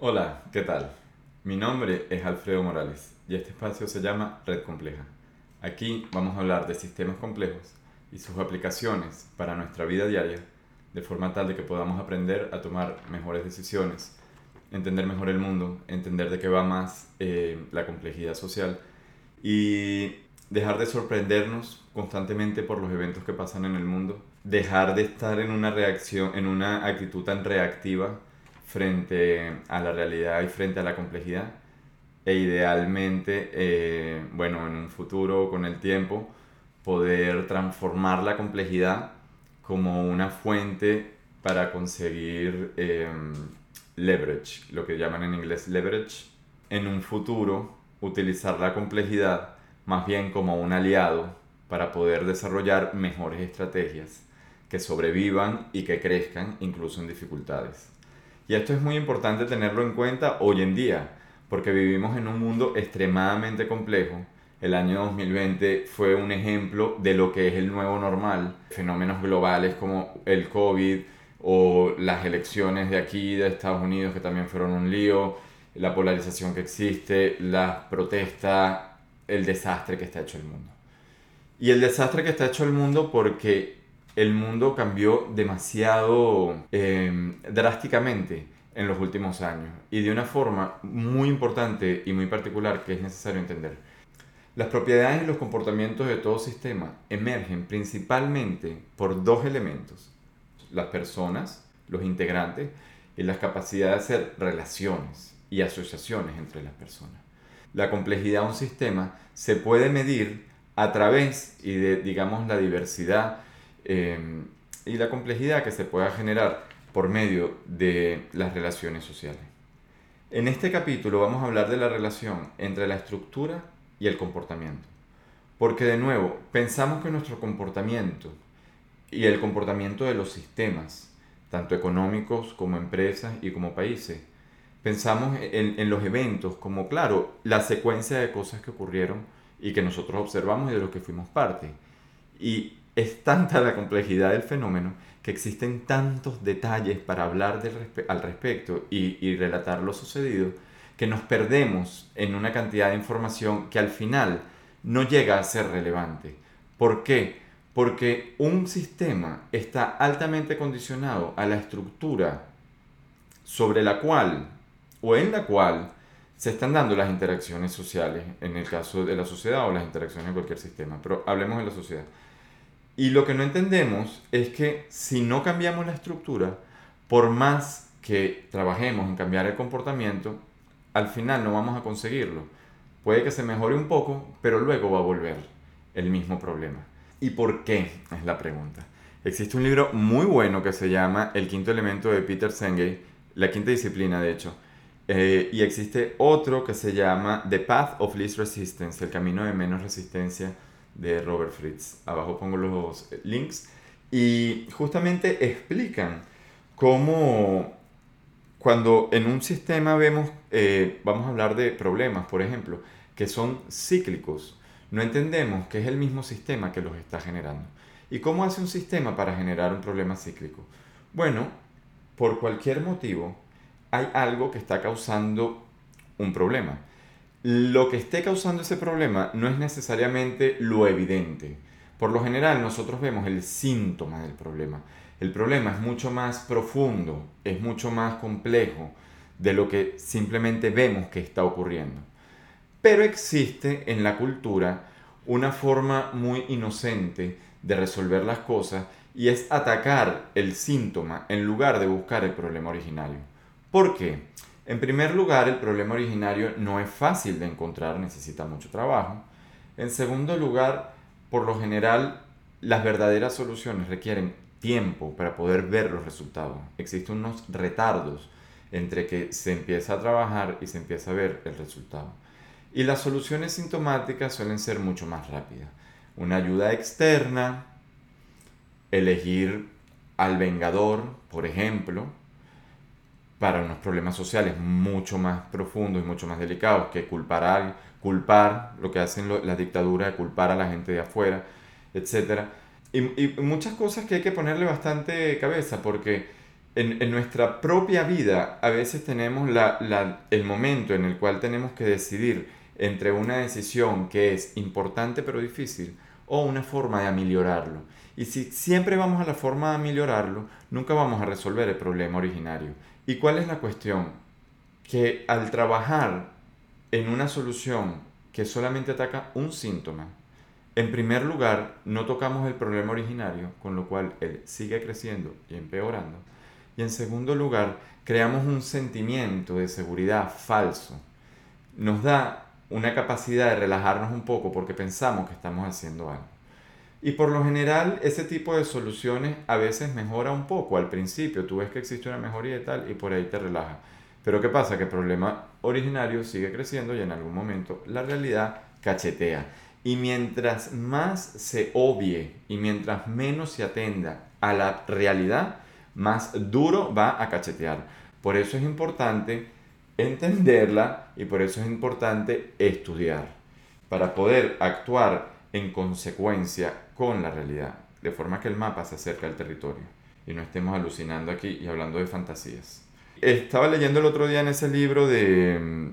Hola, ¿qué tal? Mi nombre es Alfredo Morales y este espacio se llama Red Compleja. Aquí vamos a hablar de sistemas complejos y sus aplicaciones para nuestra vida diaria de forma tal de que podamos aprender a tomar mejores decisiones, entender mejor el mundo, entender de qué va más eh, la complejidad social y dejar de sorprendernos constantemente por los eventos que pasan en el mundo, dejar de estar en una reacción, en una actitud tan reactiva frente a la realidad y frente a la complejidad e idealmente, eh, bueno, en un futuro con el tiempo, poder transformar la complejidad como una fuente para conseguir em, leverage, lo que llaman en inglés leverage, en un futuro utilizar la complejidad más bien como un aliado para poder desarrollar mejores estrategias que sobrevivan y que crezcan incluso en dificultades. Y esto es muy importante tenerlo en cuenta hoy en día, porque vivimos en un mundo extremadamente complejo. El año 2020 fue un ejemplo de lo que es el nuevo normal. Fenómenos globales como el COVID o las elecciones de aquí, de Estados Unidos, que también fueron un lío, la polarización que existe, las protestas, el desastre que está hecho el mundo. Y el desastre que está hecho el mundo porque el mundo cambió demasiado em, drásticamente en los últimos años y de una forma muy importante y muy particular que es necesario entender. Las propiedades y los comportamientos de todo sistema emergen principalmente por dos elementos, las personas, los integrantes, y las capacidades de hacer relaciones y asociaciones entre las personas. La complejidad de un sistema se puede medir a través y de, digamos, la diversidad Em, y la complejidad que se pueda generar por medio de las relaciones sociales. En este capítulo vamos a hablar de la relación entre la estructura y el comportamiento. Porque de nuevo, pensamos que nuestro comportamiento y el comportamiento de los sistemas, tanto económicos como empresas y como países, pensamos en, en, los eventos como, claro, la secuencia de cosas que ocurrieron y que nosotros observamos y de los que fuimos parte. Y es tanta la complejidad del fenómeno que existen tantos detalles para hablar al respecto y, y relatar lo sucedido que nos perdemos en una cantidad de información que al final no llega a ser relevante. ¿Por qué? Porque un sistema está altamente condicionado a la estructura sobre la cual o en la cual se están dando las interacciones sociales, en el caso de la sociedad o las interacciones en cualquier sistema, pero hablemos de la sociedad. Y lo que no entendemos es que si no cambiamos la estructura, por más que trabajemos en cambiar el comportamiento, al final no vamos a conseguirlo. Puede que se mejore un poco, pero luego va a volver el mismo problema. ¿Y por qué? Es la pregunta. Existe un libro muy bueno que se llama El quinto elemento de Peter Senge, la quinta disciplina de hecho. Eh, y existe otro que se llama The Path of Least Resistance, el camino de menos resistencia de Robert Fritz. Abajo pongo los links. Y justamente explican cómo cuando en un sistema vemos, eh, vamos a hablar de problemas, por ejemplo, que son cíclicos, no entendemos que es el mismo sistema que los está generando. ¿Y cómo hace un sistema para generar un problema cíclico? Bueno, por cualquier motivo hay algo que está causando un problema lo que esté causando ese problema no es necesariamente lo evidente. Por lo general nosotros vemos el síntoma del problema. El problema es mucho más profundo, es mucho más complejo de lo que simplemente vemos que está ocurriendo. Pero existe en la cultura una forma muy inocente de resolver las cosas y es atacar el síntoma en lugar de buscar el problema originario. ¿Por qué? En primer lugar, el problema originario no es fácil de encontrar, necesita mucho trabajo. En segundo lugar, por lo general, las verdaderas soluciones requieren tiempo para poder ver los resultados. Existen unos retardos entre que se empieza a trabajar y se empieza a ver el resultado. Y las soluciones sintomáticas suelen ser mucho más rápidas. Una ayuda externa, elegir al vengador, por ejemplo, para unos problemas sociales mucho más profundos y mucho más delicados que culpar a culpar lo que hacen las dictaduras culpar a la gente de afuera, etc. Y, y, muchas cosas que hay que ponerle bastante cabeza porque en, nuestra propia vida a veces tenemos el momento en el cual tenemos que decidir entre una decisión que es importante pero difícil o una forma de ameliorarlo. Y si siempre vamos a la forma de ameliorarlo, nunca vamos a resolver el problema originario. ¿Y cuál es la cuestión? Que al trabajar en una solución que solamente ataca un síntoma, en primer lugar, no tocamos el problema originario, con lo cual él sigue creciendo y empeorando. Y en segundo lugar, creamos un sentimiento de seguridad falso. Nos da una capacidad de relajarnos un poco porque pensamos que estamos haciendo algo. Y por lo general, ese tipo de soluciones a veces mejora un poco al principio. Tú ves que existe una mejoría y tal, y por ahí te relaja. Pero ¿qué pasa? Que el problema originario sigue creciendo y en algún momento la realidad cachetea. Y mientras más se obvie y mientras menos se atenda a la realidad, más duro va a cachetear. Por eso es importante entenderla y por eso es importante estudiar, para poder actuar en consecuencia con la realidad, de forma que el mapa se acerque al territorio y no estemos alucinando aquí y hablando de fantasías. Estaba leyendo el otro día en ese libro de mm,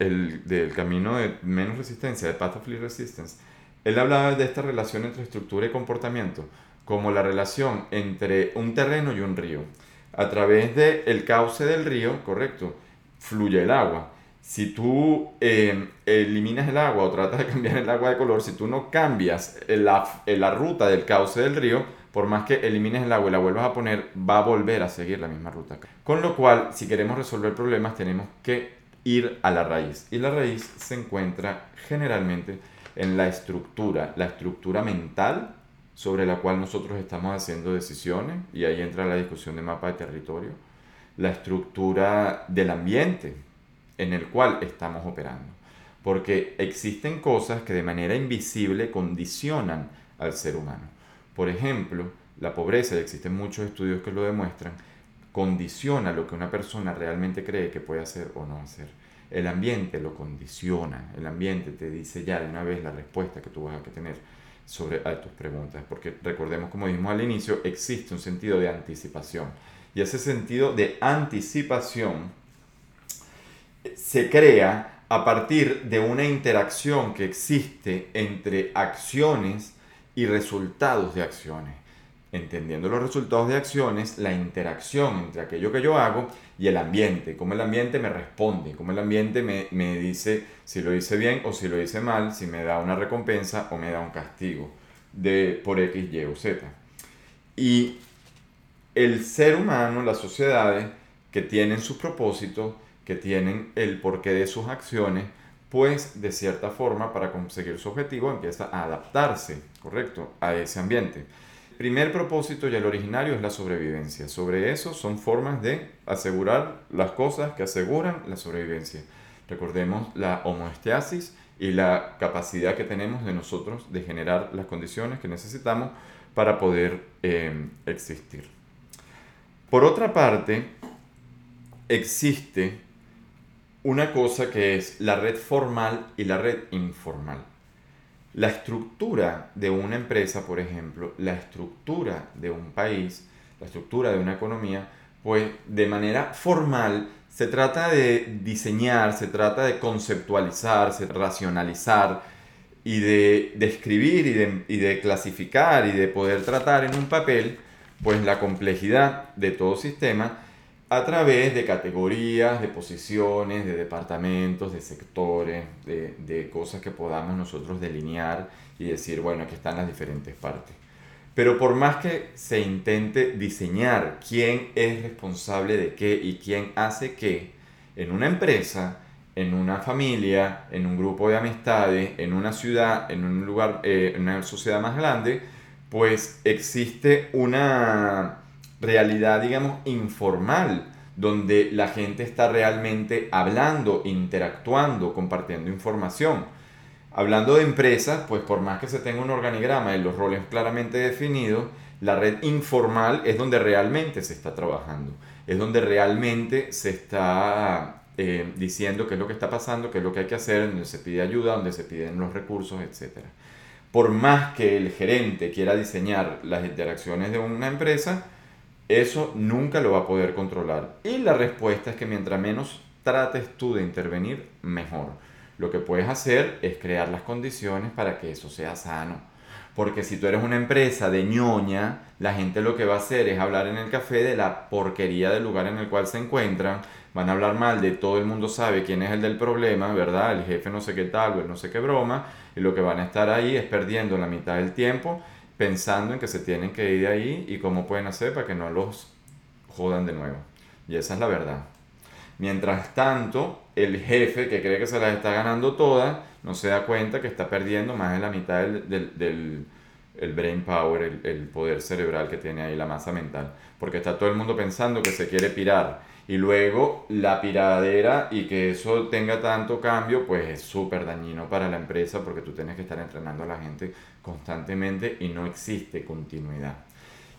el, del camino de menos resistencia, de Path of Least Resistance, él hablaba de esta relación entre estructura y comportamiento, como la relación entre un terreno y un río. A través del el cauce del río, correcto, fluye el agua. Si tú eh, eliminas el agua o tratas de cambiar el agua de color, si tú no cambias la, la ruta del cauce del río, por más que elimines el agua y la vuelvas a poner, va a volver a seguir la misma ruta. Con lo cual, si queremos resolver problemas, tenemos que ir a la raíz. Y la raíz se encuentra generalmente en la estructura, la estructura mental sobre la cual nosotros estamos haciendo decisiones, y ahí entra la discusión de mapa de territorio, la estructura del ambiente en el cual estamos operando. Porque existen cosas que de manera invisible condicionan al ser humano. Por ejemplo, la pobreza, y existen muchos estudios que lo demuestran, condiciona lo que una persona realmente cree que puede hacer o no hacer. El ambiente lo condiciona, el ambiente te dice ya de una vez la respuesta que tú vas a tener sobre a tus preguntas, porque recordemos como dijimos al inicio, existe un sentido de anticipación. Y ese sentido de anticipación se crea a partir de una interacción que existe entre acciones y resultados de acciones entendiendo los resultados de acciones, la interacción entre aquello que yo hago y el ambiente, cómo el ambiente me responde, cómo el ambiente me, me, dice si lo hice bien o si lo hice mal, si me da una recompensa o me da un castigo de, por X, Y o Z. Y el ser humano, las sociedades que tienen sus propósitos, que tienen el porqué de sus acciones, pues de cierta forma para conseguir su objetivo empieza a adaptarse, ¿correcto?, a ese ambiente primer propósito y el originario es la sobrevivencia. Sobre eso son formas de asegurar las cosas que aseguran la sobrevivencia. Recordemos la homoesteasis y la capacidad que tenemos de nosotros de generar las condiciones que necesitamos para poder eh, existir. Por otra parte, existe una cosa que es la red formal y la red informal. La estructura de una empresa, por ejemplo, la estructura de un país, la estructura de una economía, pues de manera formal se trata de diseñar, se trata de conceptualizar, se racionalizar y de describir y de, y de clasificar y de poder tratar en un papel pues la complejidad de todo sistema a través de categorías, de posiciones, de departamentos, de sectores, de, de, cosas que podamos nosotros delinear y decir, bueno, aquí están las diferentes partes. Pero por más que se intente diseñar quién es responsable de qué y quién hace qué, en una empresa, en una familia, en un grupo de amistades, en una ciudad, en un lugar, eh, en una sociedad más grande, pues existe una realidad, digamos, informal, donde la gente está realmente hablando, interactuando, compartiendo información. Hablando de empresas, pues por más que se tenga un organigrama y los roles claramente definidos, la red informal es donde realmente se está trabajando, es donde realmente se está eh, diciendo qué es lo que está pasando, qué es lo que hay que hacer, donde se pide ayuda, donde se piden los recursos, etc. Por más que el gerente quiera diseñar las interacciones de una empresa, Eso nunca lo va a poder controlar. Y la respuesta es que mientras menos trates tú de intervenir, mejor. Lo que puedes hacer es crear las condiciones para que eso sea sano. Porque si tú eres una empresa de ñoña, la gente lo que va a hacer es hablar en el café de la porquería del lugar en el cual se encuentran. Van a hablar mal de todo el mundo sabe quién es el del problema, ¿verdad? El jefe no sé qué tal o el no sé qué broma. Y lo que van a estar ahí es perdiendo la mitad del tiempo pensando en que se tienen que ir de ahí y cómo pueden hacer para que no los jodan de nuevo. Y esa es la verdad. Mientras tanto, el jefe que cree que se las está ganando todas, no se da cuenta que está perdiendo más de la mitad del, del, el brain power, el, el, poder cerebral que tiene ahí, la masa mental. Porque está todo el mundo pensando que se quiere pirar. Y luego la piradera y que eso tenga tanto cambio, pues es súper dañino para la empresa porque tú tienes que estar entrenando a la gente constantemente y no existe continuidad.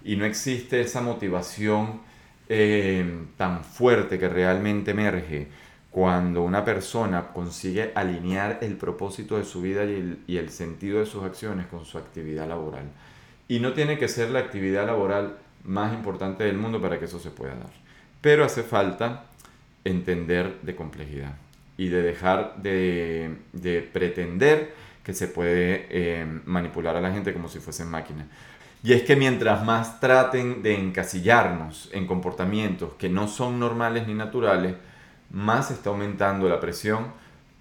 Y no existe esa motivación eh, tan fuerte que realmente emerge cuando una persona consigue alinear el propósito de su vida y el, y el, sentido de sus acciones con su actividad laboral. Y no tiene que ser la actividad laboral más importante del mundo para que eso se pueda dar. Pero hace falta entender de complejidad y de dejar de, de pretender que se puede eh, manipular a la gente como si fuesen máquinas. Y es que mientras más traten de encasillarnos en comportamientos que no son normales ni naturales, más está aumentando la presión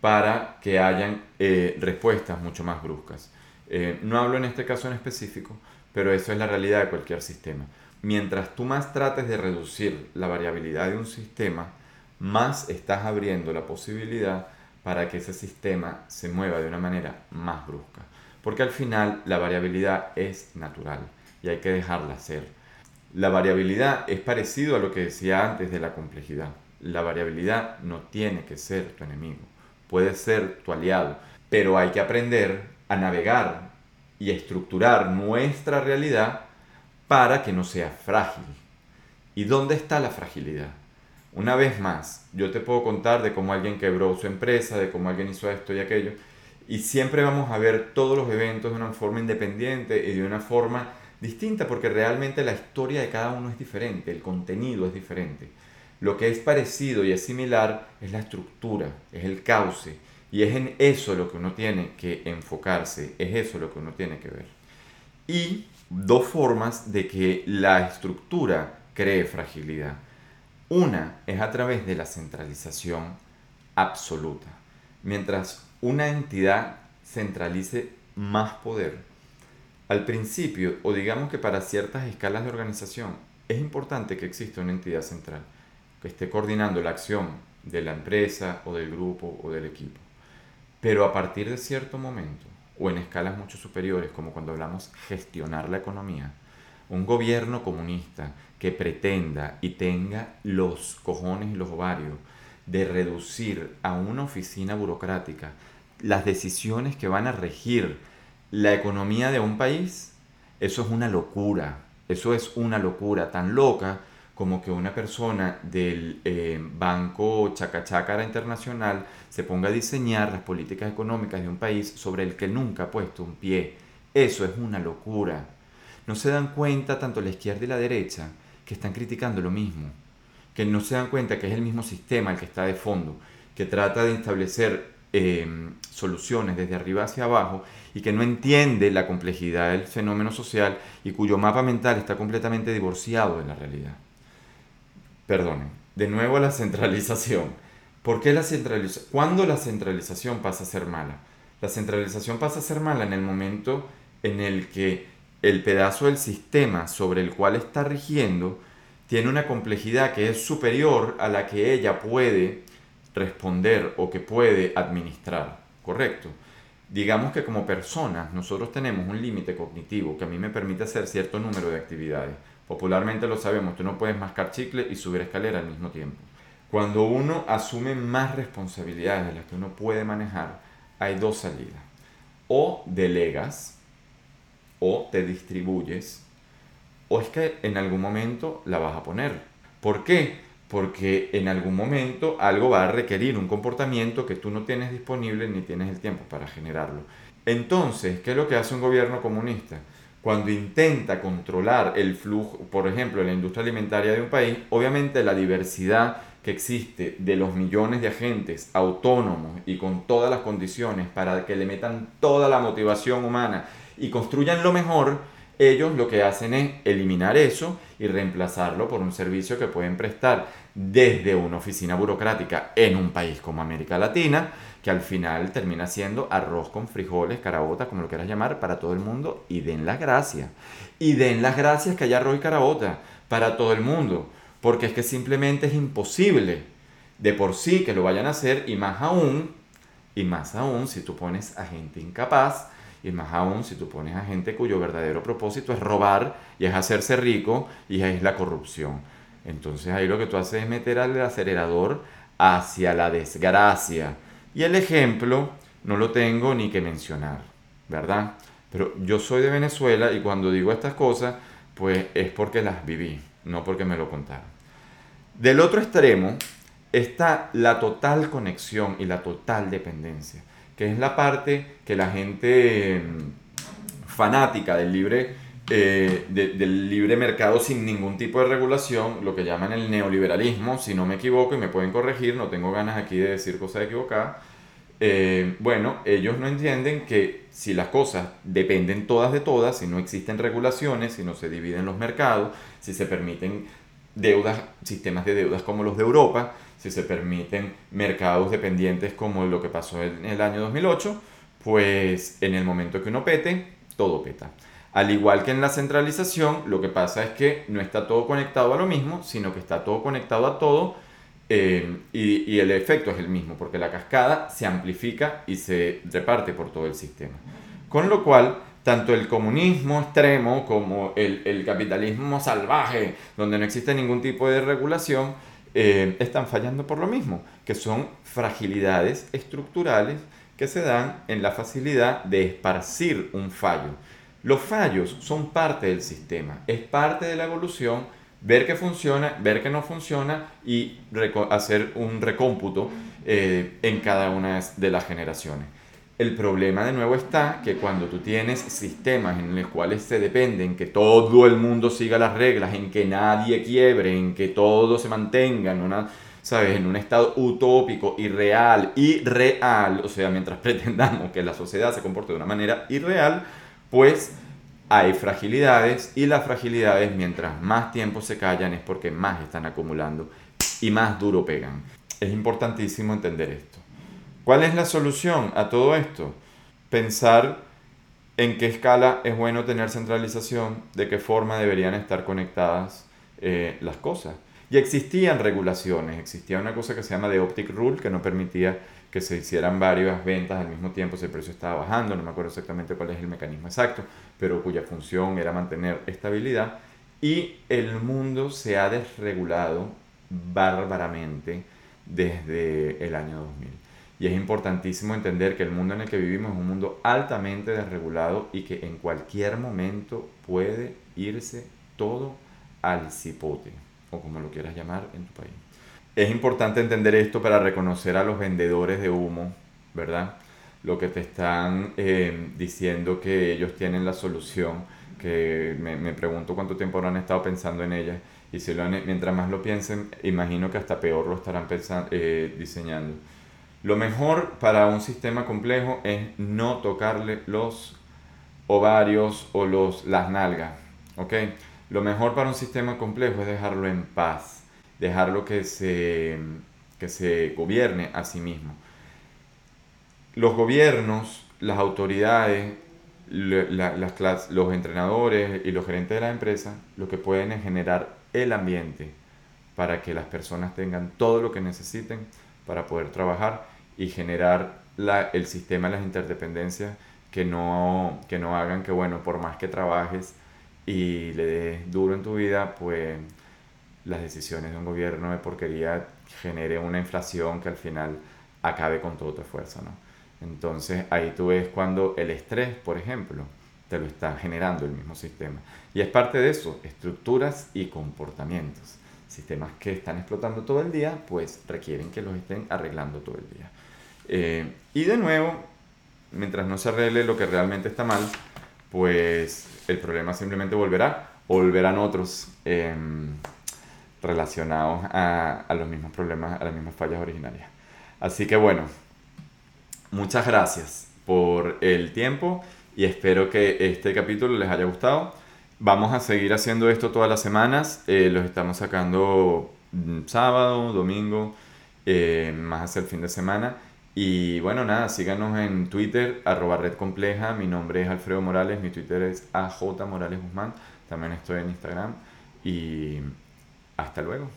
para que hayan eh, respuestas mucho más bruscas. Eh, no hablo en este caso en específico, pero eso es la realidad de cualquier sistema. Mientras tú más trates de reducir la variabilidad de un sistema, más estás abriendo la posibilidad para que ese sistema se mueva de una manera más brusca. Porque al final la variabilidad es natural y hay que dejarla ser. La variabilidad es parecido a lo que decía antes de la complejidad. La variabilidad no tiene que ser tu enemigo, puede ser tu aliado, pero hay que aprender a navegar y estructurar nuestra realidad para que no sea frágil. ¿Y dónde está la fragilidad? Una vez más, yo te puedo contar de cómo alguien quebró su empresa, de cómo alguien hizo esto y aquello, y siempre vamos a ver todos los eventos de una forma independiente y de una forma distinta porque realmente la historia de cada uno es diferente, el contenido es diferente. Lo que es parecido y es similar es la estructura, es el cauce y es en eso lo que uno tiene que enfocarse, es eso lo que uno tiene que ver. Y dos formas de que la estructura cree fragilidad. Una es a través de la centralización absoluta. Mientras una entidad centralice más poder, al principio, o digamos que para ciertas escalas de organización, es importante que exista una entidad central que esté coordinando la acción de la empresa o del grupo o del equipo. Pero a partir de cierto momento, o en escalas mucho superiores, como cuando hablamos gestionar la economía, un gobierno comunista que pretenda y tenga los cojones y los ovarios de reducir a una oficina burocrática las decisiones que van a regir la economía de un país, eso es una locura. Eso es una locura tan loca como que una persona del eh, Banco Chacachacara Internacional se ponga a diseñar las políticas económicas de un país sobre el que nunca ha puesto un pie. Eso es una locura. No se dan cuenta tanto la izquierda y la derecha que están criticando lo mismo, que no se dan cuenta que es el mismo sistema el que está de fondo, que trata de establecer Em, soluciones desde arriba hacia abajo y que no entiende la complejidad del fenómeno social y cuyo mapa mental está completamente divorciado de la realidad. Perdonen, de nuevo la centralización. ¿Por qué la centralización? ¿Cuándo la centralización pasa a ser mala? La centralización pasa a ser mala en el momento en el que el pedazo del sistema sobre el cual está rigiendo tiene una complejidad que es superior a la que ella puede responder o que puede administrar, ¿correcto? Digamos que como personas nosotros tenemos un límite cognitivo que a mí me permite hacer cierto número de actividades. Popularmente lo sabemos, tú no puedes mascar chicle y subir escalera al mismo tiempo. Cuando uno asume más responsabilidades de las que uno puede manejar, hay dos salidas. O delegas, o te distribuyes, o es que en algún momento la vas a poner. ¿Por qué? porque en algún momento algo va a requerir un comportamiento que tú no tienes disponible ni tienes el tiempo para generarlo. Entonces, ¿qué es lo que hace un gobierno comunista? Cuando intenta controlar el flujo, por ejemplo, en la industria alimentaria de un país, obviamente la diversidad que existe de los millones de agentes autónomos y con todas las condiciones para que le metan toda la motivación humana y construyan lo mejor, ellos lo que hacen es eliminar eso y reemplazarlo por un servicio que pueden prestar desde una oficina burocrática en un país como América Latina, que al final termina siendo arroz con frijoles, carabotas, como lo quieras llamar, para todo el mundo, y den las gracias. Y den las gracias que haya arroz y carabota para todo el mundo, porque es que simplemente es imposible de por sí que lo vayan a hacer, y más aún, y más aún si tú pones a gente incapaz, y más aún si tú pones a gente cuyo verdadero propósito es robar y es hacerse rico y es la corrupción. Entonces ahí lo que tú haces es meter al acelerador hacia la desgracia. Y el ejemplo no lo tengo ni que mencionar, ¿verdad? Pero yo soy de Venezuela y cuando digo estas cosas, pues es porque las viví, no porque me lo contaron. Del otro extremo está la total conexión y la total dependencia que es la parte que la gente mm, fanática del libre, eh, del libre mercado sin ningún tipo de regulación, lo que llaman el neoliberalismo, si no me equivoco y me pueden corregir, no tengo ganas aquí de decir cosas equivocadas, eh, bueno, ellos no entienden que si las cosas dependen todas de todas, si no existen regulaciones, si no se dividen los mercados, si se permiten deudas, sistemas de deudas como los de Europa, si se permiten mercados dependientes como lo que pasó en el año 2008, pues en el momento que uno pete, todo peta. Al igual que en la centralización, lo que pasa es que no está todo conectado a lo mismo, sino que está todo conectado a todo eh, y, y, el efecto es el mismo, porque la cascada se amplifica y se reparte por todo el sistema. Con lo cual, tanto el comunismo extremo como el, el capitalismo salvaje, donde no existe ningún tipo de regulación, eh, están fallando por lo mismo, que son fragilidades estructurales que se dan en la facilidad de esparcir un fallo. Los fallos son parte del sistema, es parte de la evolución ver que funciona, ver que no funciona y hacer un recómputo eh, en cada una de las generaciones. El problema de nuevo está que cuando tú tienes sistemas en los cuales se depende en que todo el mundo siga las reglas, en que nadie quiebre, en que todo se mantenga en una, ¿sabes? En un estado utópico, irreal, irreal, o sea, mientras pretendamos que la sociedad se comporte de una manera irreal, pues hay fragilidades y las fragilidades mientras más tiempo se callan es porque más están acumulando y más duro pegan. Es importantísimo entender esto. ¿Cuál es la solución a todo esto? Pensar en qué escala es bueno tener centralización, de qué forma deberían estar conectadas eh, las cosas. Y existían regulaciones, existía una cosa que se llama The Optic Rule, que no permitía que se hicieran varias ventas al mismo tiempo si el precio estaba bajando, no me acuerdo exactamente cuál es el mecanismo exacto, pero cuya función era mantener estabilidad. Y el mundo se ha desregulado bárbaramente desde el año 2000. Y es importantísimo entender que el mundo en el que vivimos es un mundo altamente desregulado y que en cualquier momento puede irse todo al cipote, o como lo quieras llamar en tu país. Es importante entender esto para reconocer a los vendedores de humo, ¿verdad? Lo que te están eh, diciendo que ellos tienen la solución, que me, me, pregunto cuánto tiempo habrán estado pensando en ella, y si lo mientras más lo piensen, imagino que hasta peor lo estarán pensando, eh, diseñando. Lo mejor para un sistema complejo es no tocarle los ovarios o los, las nalgas. ¿ok? Lo mejor para un sistema complejo es dejarlo en paz, dejarlo que se, que se gobierne a sí mismo. Los gobiernos, las autoridades, las, los entrenadores y los gerentes de la empresa lo que pueden es generar el ambiente para que las personas tengan todo lo que necesiten para poder trabajar y generar la, el sistema las interdependencias que no, que no hagan que, bueno, por más que trabajes y le des duro en tu vida, pues las decisiones de un gobierno de porquería genere una inflación que al final acabe con todo tu esfuerzo, ¿no? Entonces ahí tú ves cuando el estrés, por ejemplo, te lo está generando el mismo sistema. Y es parte de eso, estructuras y comportamientos sistemas que están explotando todo el día, pues requieren que los estén arreglando todo el día. Eh, y de nuevo, mientras no se arregle lo que realmente está mal, pues el problema simplemente volverá volverán otros em, relacionados a, los mismos problemas, a las mismas fallas originarias. Así que bueno, muchas gracias por el tiempo y espero que este capítulo les haya gustado. Vamos a seguir haciendo esto todas las semanas, eh, los estamos sacando mm, sábado, domingo, eh, más hacia el fin de semana. Y bueno, nada, síganos en Twitter, arroba red. Mi nombre es Alfredo Morales, mi Twitter es AJ Morales Guzmán. También estoy en Instagram. Y hasta luego.